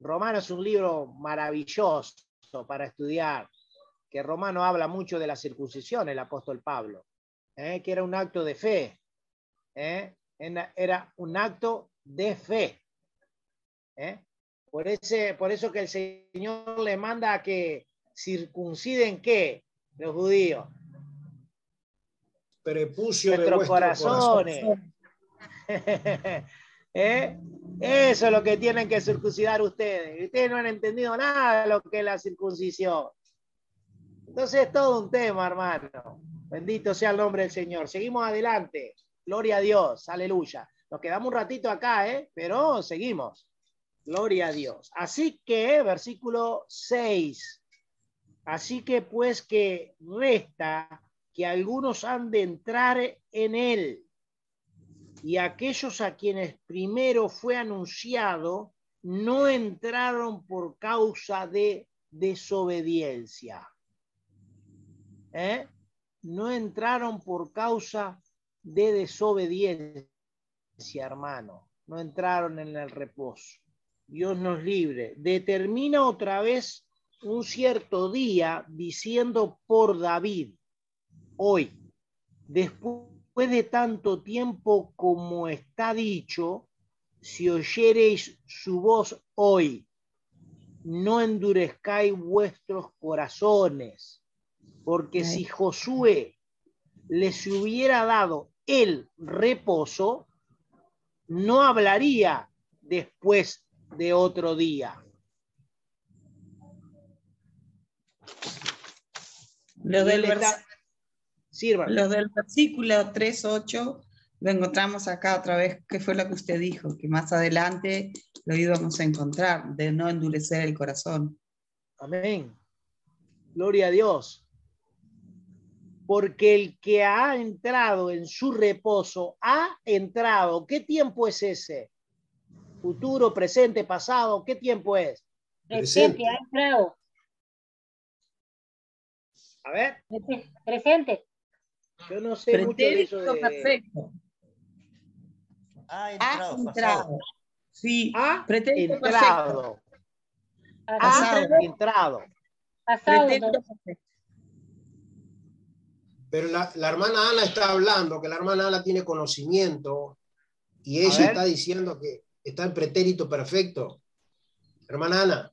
Romano es un libro maravilloso para estudiar, que Romano habla mucho de la circuncisión, el apóstol Pablo, ¿eh? que era un acto de fe. ¿Eh? era un acto de fe. ¿eh? Por, ese, por eso que el Señor le manda a que circunciden qué? Los judíos. Prepucio Nuestros corazones. ¿Eh? Eso es lo que tienen que circuncidar ustedes. Ustedes no han entendido nada de lo que es la circuncisión. Entonces es todo un tema, hermano. Bendito sea el nombre del Señor. Seguimos adelante. Gloria a Dios, aleluya. Nos quedamos un ratito acá, ¿eh? pero seguimos. Gloria a Dios. Así que, versículo 6. Así que pues que resta que algunos han de entrar en él y aquellos a quienes primero fue anunciado no entraron por causa de desobediencia. ¿Eh? No entraron por causa de desobediencia, hermano. No entraron en el reposo. Dios nos libre. Determina otra vez un cierto día diciendo por David, hoy, después de tanto tiempo como está dicho, si oyereis su voz hoy, no endurezcáis vuestros corazones, porque si Josué les hubiera dado el reposo, no hablaría después de otro día. Lo del, lo del versículo 3.8 lo encontramos acá otra vez, que fue lo que usted dijo, que más adelante lo íbamos a encontrar, de no endurecer el corazón. Amén. Gloria a Dios porque el que ha entrado en su reposo ha entrado. ¿Qué tiempo es ese? Futuro, presente, pasado, ¿qué tiempo es? Presente, ha entrado. A ver. Presente. Yo no sé mucho de eso de... perfecto. Ah, entrado. Ha entrado. Sí, ha pretérito entrado. Perfecto. Ha entrado. Pasado. Pero la, la, hermana Ana está hablando, que la hermana Ana tiene conocimiento y ella está diciendo que está en pretérito perfecto. Hermana Ana.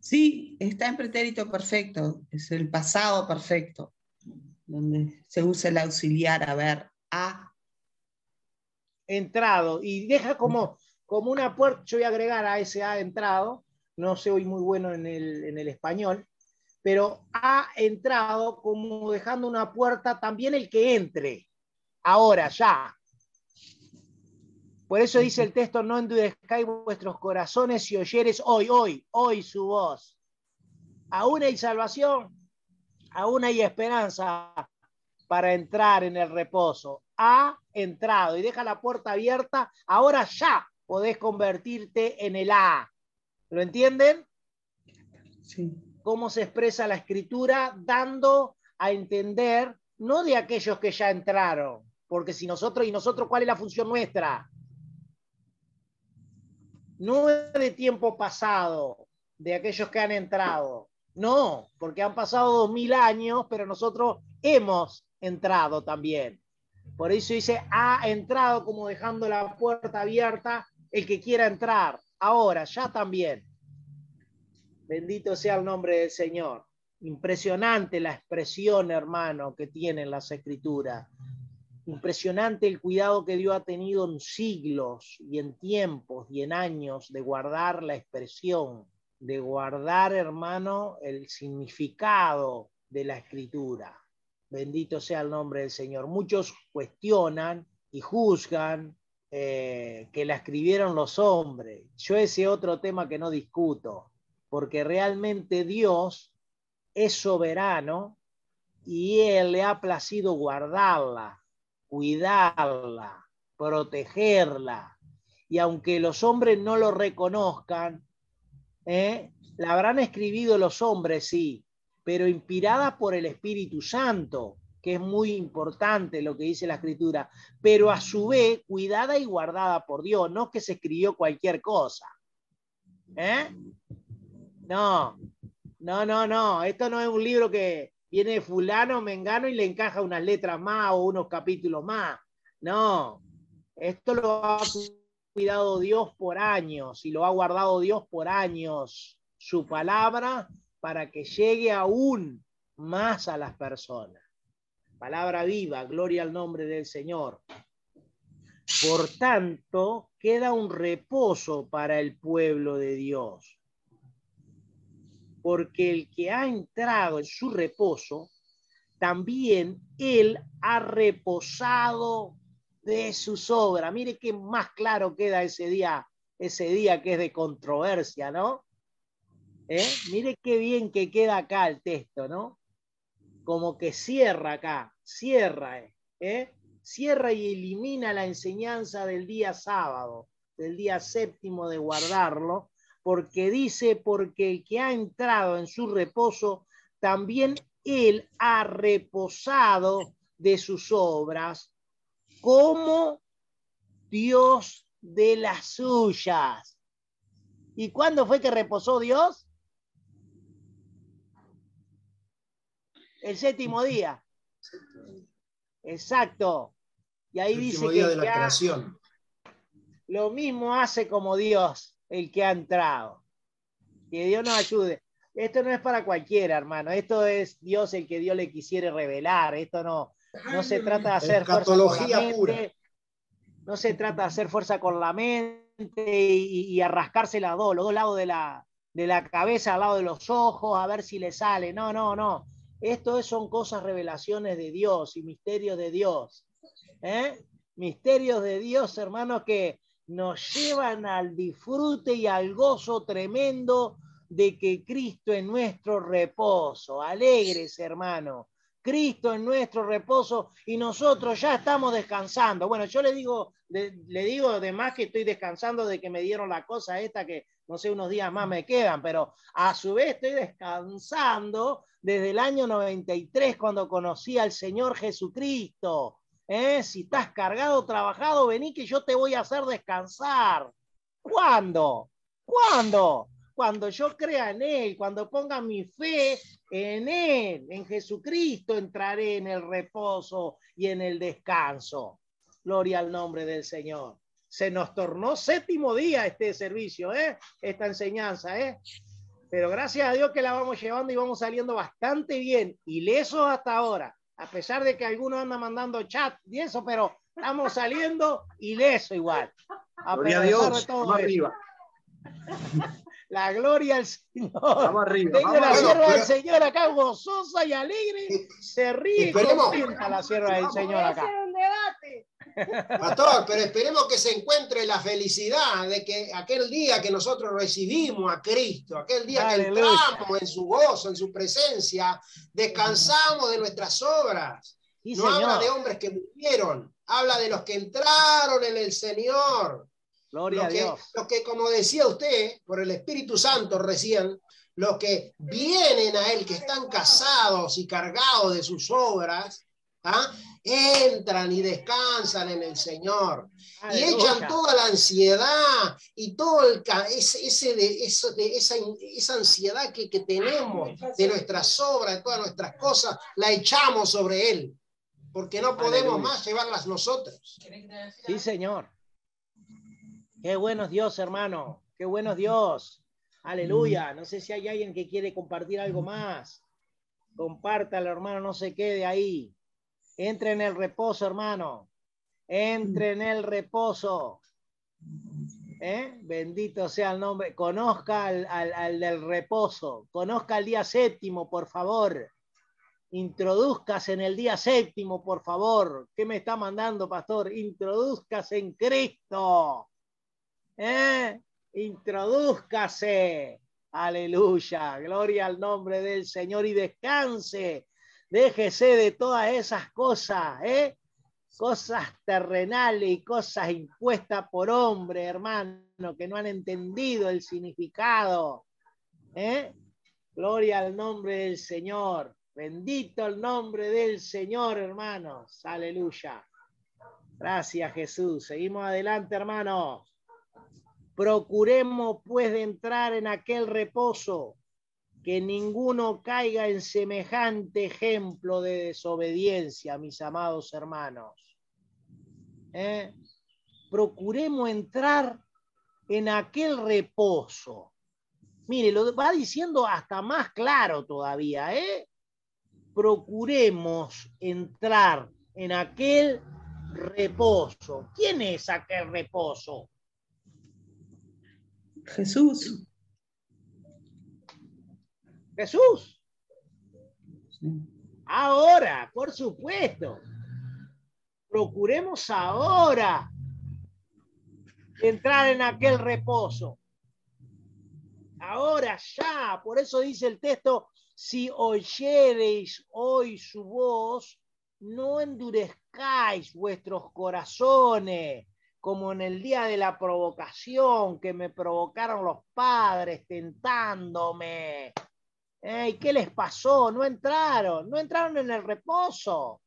Sí, está en pretérito perfecto, es el pasado perfecto, donde se usa el auxiliar, a ver, a. Entrado, y deja como, como una puerta, yo voy a agregar a ese a entrado, no sé hoy muy bueno en el, en el español, pero ha entrado como dejando una puerta también el que entre, ahora, ya. Por eso dice el texto, no endurezcáis vuestros corazones si oyeres hoy, hoy, hoy su voz. Aún hay salvación, aún hay esperanza para entrar en el reposo. Ha entrado y deja la puerta abierta, ahora ya podés convertirte en el A. ¿Lo entienden? Sí. Cómo se expresa la escritura dando a entender, no de aquellos que ya entraron, porque si nosotros y nosotros, ¿cuál es la función nuestra? no es de tiempo pasado, de aquellos que han entrado. No, porque han pasado dos mil años, pero nosotros hemos entrado también. Por eso dice, ha entrado como dejando la puerta abierta el que quiera entrar. Ahora, ya también. Bendito sea el nombre del Señor. Impresionante la expresión, hermano, que tienen las escrituras. Impresionante el cuidado que Dios ha tenido en siglos y en tiempos y en años de guardar la expresión, de guardar, hermano, el significado de la escritura. Bendito sea el nombre del Señor. Muchos cuestionan y juzgan eh, que la escribieron los hombres. Yo ese otro tema que no discuto, porque realmente Dios es soberano y Él le ha placido guardarla cuidarla, protegerla. Y aunque los hombres no lo reconozcan, ¿eh? la habrán escribido los hombres, sí, pero inspirada por el Espíritu Santo, que es muy importante lo que dice la Escritura, pero a su vez cuidada y guardada por Dios, no que se escribió cualquier cosa. ¿Eh? No, no, no, no, esto no es un libro que, viene fulano, mengano y le encaja unas letras más o unos capítulos más. No, esto lo ha cuidado Dios por años y lo ha guardado Dios por años, su palabra, para que llegue aún más a las personas. Palabra viva, gloria al nombre del Señor. Por tanto, queda un reposo para el pueblo de Dios porque el que ha entrado en su reposo, también él ha reposado de sus obras. Mire qué más claro queda ese día, ese día que es de controversia, ¿no? ¿Eh? Mire qué bien que queda acá el texto, ¿no? Como que cierra acá, cierra, ¿eh? Cierra y elimina la enseñanza del día sábado, del día séptimo de guardarlo, porque dice, porque el que ha entrado en su reposo, también él ha reposado de sus obras como Dios de las suyas. ¿Y cuándo fue que reposó Dios? El séptimo día. Exacto. Y ahí dice día de la creación. Lo mismo hace como Dios el que ha entrado. Que Dios nos ayude. Esto no es para cualquiera, hermano. Esto es Dios el que Dios le quisiera revelar. Esto no, no se trata de hacer fuerza con la mente. No se trata de hacer fuerza con la mente y, y arrascarse las dos, los dos lados de la, de la cabeza al lado de los ojos, a ver si le sale. No, no, no. Esto son cosas, revelaciones de Dios y misterios de Dios. ¿eh? Misterios de Dios, hermanos, que, nos llevan al disfrute y al gozo tremendo de que Cristo es nuestro reposo. Alegres, hermano, Cristo en nuestro reposo y nosotros ya estamos descansando. Bueno, yo le digo, le digo además que estoy descansando de que me dieron la cosa esta que no sé, unos días más me quedan, pero a su vez estoy descansando desde el año 93 cuando conocí al Señor Jesucristo. ¿Eh? Si estás cargado, trabajado, vení que yo te voy a hacer descansar. ¿Cuándo? ¿Cuándo? Cuando yo crea en Él, cuando ponga mi fe en Él, en Jesucristo, entraré en el reposo y en el descanso. Gloria al nombre del Señor. Se nos tornó séptimo día este servicio, ¿eh? esta enseñanza, ¿eh? pero gracias a Dios que la vamos llevando y vamos saliendo bastante bien, ilesos hasta ahora, a pesar de que algunos andan mandando chat y eso, pero estamos saliendo ileso igual. A Gloria a Dios, vamos arriba. La gloria al Señor. Vamos arriba. Tengo la sierva del Señor acá gozosa y alegre. Se ríe y contenta la sierva del Señor acá. un debate. Pastor, pero esperemos que se encuentre la felicidad de que aquel día que nosotros recibimos a Cristo, aquel día que entramos en su gozo, en su presencia, descansamos de nuestras obras. no habla de hombres que murieron, habla de los que entraron en el Señor. Gloria que, a Dios. Los que, como decía usted, por el Espíritu Santo recién, los que vienen a Él, que están casados y cargados de sus obras, ¿ah? entran y descansan en el Señor y echan toda la ansiedad y todo el, ese, ese de, esa, esa, ansiedad que, que tenemos de nuestras obras, de todas nuestras cosas, la echamos sobre Él, porque no podemos más llevarlas nosotros. Sí, Señor. Qué bueno es Dios, hermano. Qué bueno es Dios. Aleluya. No sé si hay alguien que quiere compartir algo más. Compártalo, hermano, no se quede ahí. Entre en el reposo, hermano. Entre en el reposo. ¿Eh? Bendito sea el nombre. Conozca al, al, del reposo. Conozca el día séptimo, por favor. Introduzcas en el día séptimo, por favor. ¿Qué me está mandando, pastor? Introduzcas en Cristo. ¿Eh? Introdúzcase. Aleluya. Gloria al nombre del Señor y descanse. Déjese de todas esas cosas, ¿eh? Cosas terrenales y cosas impuestas por hombre, hermano, que no han entendido el significado. ¿eh? Gloria al nombre del Señor. Bendito el nombre del Señor, hermanos. Aleluya. Gracias, Jesús. Seguimos adelante, hermanos. Procuremos pues de entrar en aquel reposo, que ninguno caiga en semejante ejemplo de desobediencia, mis amados hermanos. ¿Eh? Procuremos entrar en aquel reposo. Mire, lo va diciendo hasta más claro todavía, ¿eh? Procuremos entrar en aquel reposo. ¿Quién es aquel reposo? Jesús. Jesús. Ahora, por supuesto. Procuremos ahora entrar en aquel reposo. Ahora ya, por eso dice el texto, si oyereis hoy su voz, no endurezcáis vuestros corazones como en el día de la provocación que me provocaron los padres tentándome. ¿Y qué les pasó? No entraron, no entraron en el reposo.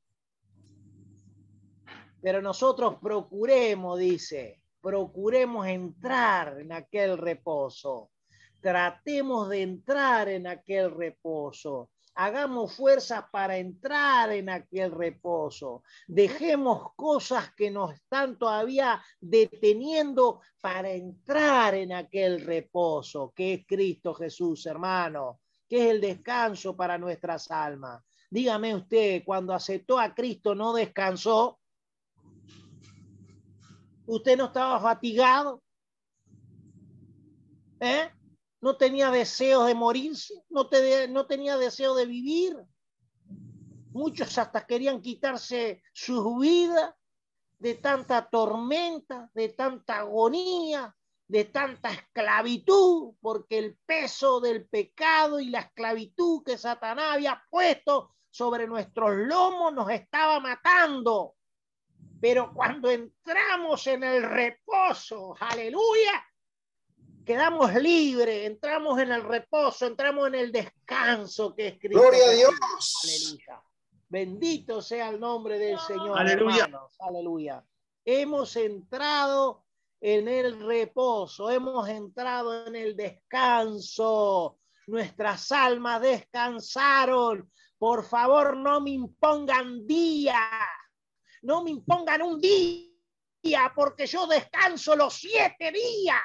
Pero nosotros procuremos, dice, procuremos entrar en aquel reposo. Tratemos de entrar en aquel reposo hagamos fuerza para entrar en aquel reposo. Dejemos cosas que nos están todavía deteniendo para entrar en aquel reposo, que es Cristo Jesús, hermano, que es el descanso para nuestras almas. Dígame usted, cuando aceptó a Cristo, ¿no descansó? ¿Usted no estaba fatigado? ¿Eh? no tenía deseo de morirse, no, no tenía deseo de vivir. Muchos hasta querían quitarse su vida de tanta tormenta, de tanta agonía, de tanta esclavitud, porque el peso del pecado y la esclavitud que Satanás había puesto sobre nuestros lomos nos estaba matando. Pero cuando entramos en el reposo, aleluya, quedamos libres, entramos en el reposo, entramos en el descanso que es Cristo. Gloria a Dios. Aleluya. Bendito sea el nombre del Señor. Aleluya. hermanos. Aleluya. Hemos entrado en el reposo, hemos entrado en el descanso. Nuestras almas descansaron. Por favor, no me impongan día, no me impongan un día, porque yo descanso los siete días.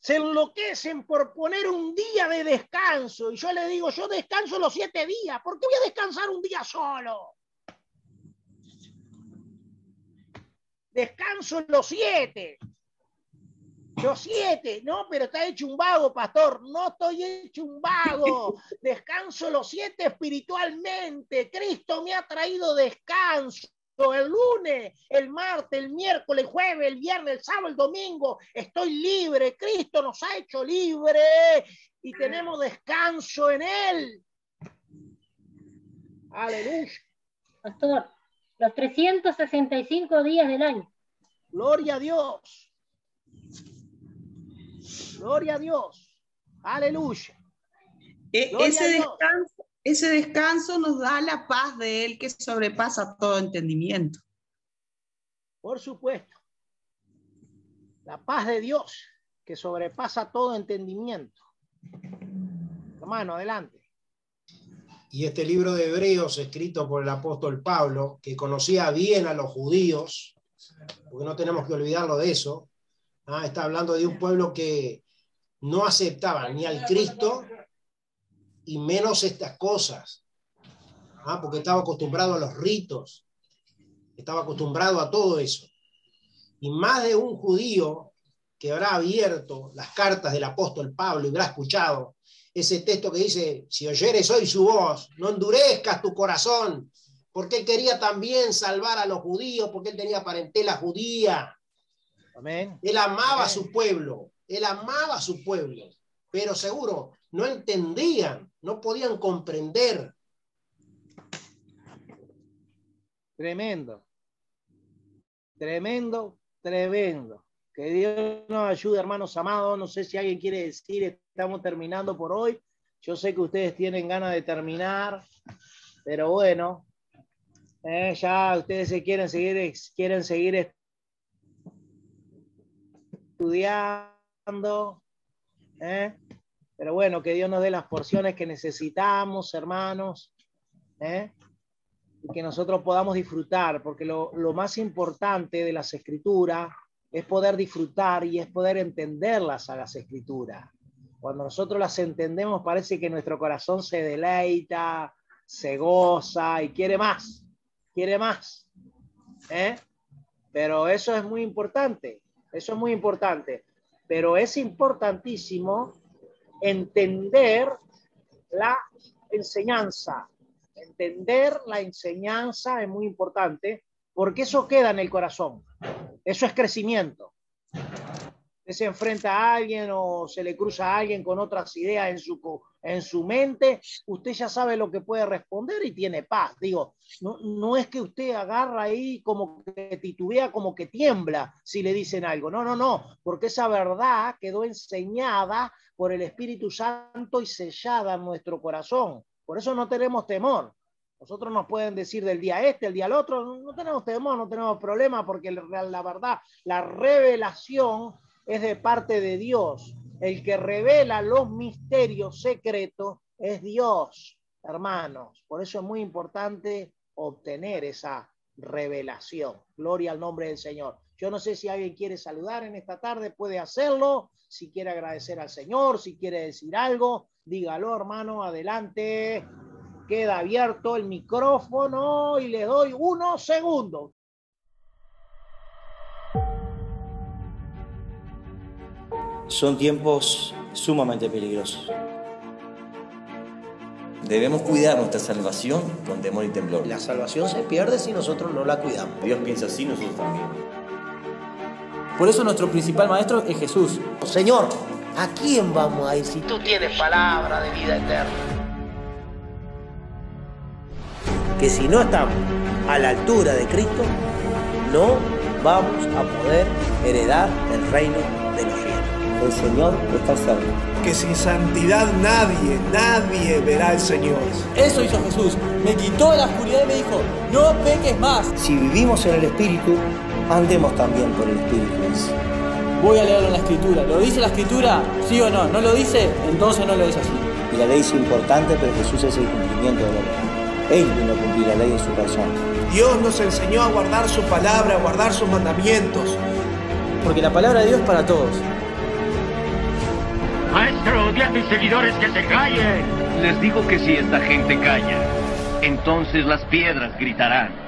se enloquecen por poner un día de descanso. Y yo le digo, yo descanso los siete días. ¿Por qué voy a descansar un día solo? Descanso los siete. Los siete. No, pero está hecho un vago, pastor. No estoy hecho un vago. Descanso los siete espiritualmente. Cristo me ha traído descanso el lunes, el martes, el miércoles, el jueves, el viernes, el sábado, el domingo. Estoy libre. Cristo nos ha hecho libre y tenemos descanso en Él. Aleluya. Pastor, los 365 días del año. Gloria a Dios. Gloria a Dios. Aleluya. E ese descanso ese descanso nos da la paz de Él que sobrepasa todo entendimiento. Por supuesto. La paz de Dios que sobrepasa todo entendimiento. Hermano, adelante. Y este libro de Hebreos, escrito por el apóstol Pablo, que conocía bien a los judíos, porque no tenemos que olvidarlo de eso, ¿ah? está hablando de un pueblo que no aceptaba ni al Cristo y menos estas cosas, ¿ah? porque estaba acostumbrado a los ritos, estaba acostumbrado a todo eso. Y más de un judío que habrá abierto las cartas del apóstol Pablo y habrá escuchado ese texto que dice, si oyeres hoy su voz, no endurezcas tu corazón, porque él quería también salvar a los judíos, porque él tenía parentela judía. Amén. Él amaba a su pueblo, él amaba a su pueblo, pero seguro no entendían, no podían comprender. Tremendo, tremendo, tremendo. Que Dios nos ayude, hermanos amados. No sé si alguien quiere decir, estamos terminando por hoy. Yo sé que ustedes tienen ganas de terminar, pero bueno, eh, ya ustedes se quieren seguir, quieren seguir estudiando. ¿eh? Pero bueno, que Dios nos dé las porciones que necesitamos, hermanos, ¿eh? que nosotros podamos disfrutar, porque lo, más importante de las escrituras es poder disfrutar y es poder entenderlas a las escrituras. Cuando nosotros las entendemos parece que nuestro corazón se deleita, se goza y quiere más, quiere más. ¿eh? Pero eso es muy importante, eso es muy importante. Pero es importantísimo entender la enseñanza. Entender la enseñanza es muy importante porque eso queda en el corazón. Eso es crecimiento. Se enfrenta a alguien o se le cruza a alguien con otras ideas en su, en su mente, usted ya sabe lo que puede responder y tiene paz. Digo, no, no es que usted agarra ahí como que titubea, como que tiembla si le dicen algo. No, no, no, porque esa verdad quedó enseñada por el Espíritu Santo y sellada en nuestro corazón. Por eso no tenemos temor. Nosotros nos pueden decir del día este, el día al otro, no tenemos temor, no tenemos problema, porque la verdad, la revelación es de parte de Dios. El que revela los misterios secretos es Dios, hermanos. Por eso es muy importante obtener esa revelación. Gloria al nombre del Señor. Yo no sé si alguien quiere saludar en esta tarde, puede hacerlo. Si quiere agradecer al Señor, si quiere decir algo, dígalo, hermano, adelante. Queda abierto el micrófono y le doy unos segundos. Son tiempos sumamente peligrosos. Debemos cuidar nuestra salvación con temor y temblor. La salvación se pierde si nosotros no la cuidamos. Dios piensa así, nosotros también. Por eso nuestro principal maestro es Jesús. Señor, ¿A quién vamos a ir si tú tienes palabra de vida eterna? Que si no estamos a la altura de Cristo, no vamos a poder heredar el reino de los cielos. El Señor está cerca. Que sin santidad nadie, nadie verá al Señor. Eso hizo Jesús. Me quitó la oscuridad y me dijo, no peques más. Si vivimos en el Espíritu, andemos también por el Espíritu. Voy a leerlo en la Escritura. ¿Lo dice la Escritura? ¿Sí o no? ¿No lo dice? Entonces no lo es así. Y la ley es importante, pero Jesús es el cumplimiento de la ley. Él vino a cumplir la ley en su persona. Dios nos enseñó a guardar su palabra, a guardar sus mandamientos. Porque la palabra de Dios es para todos. Maestro, di a tus seguidores que se callen. Les digo que si esta gente calla, entonces las piedras gritarán.